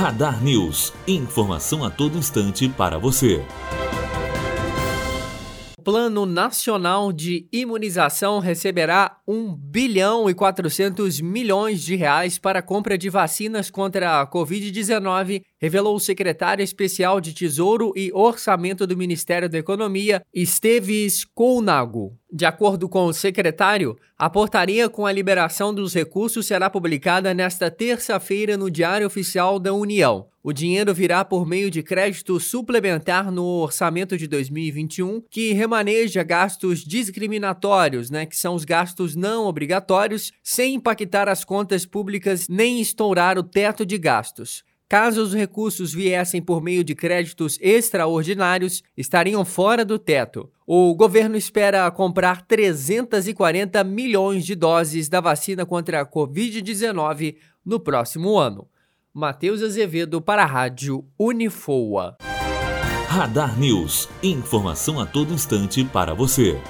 Radar News. Informação a todo instante para você. O Plano Nacional de Imunização receberá 1 bilhão e 400 milhões de reais para a compra de vacinas contra a Covid-19, revelou o secretário especial de Tesouro e Orçamento do Ministério da Economia, Esteves Colnago. De acordo com o secretário, a portaria com a liberação dos recursos será publicada nesta terça-feira no Diário Oficial da União. O dinheiro virá por meio de crédito suplementar no orçamento de 2021, que remaneja gastos discriminatórios, né, que são os gastos não obrigatórios, sem impactar as contas públicas nem estourar o teto de gastos. Caso os recursos viessem por meio de créditos extraordinários, estariam fora do teto. O governo espera comprar 340 milhões de doses da vacina contra a Covid-19 no próximo ano. Matheus Azevedo para a Rádio Unifoa. Radar News. Informação a todo instante para você.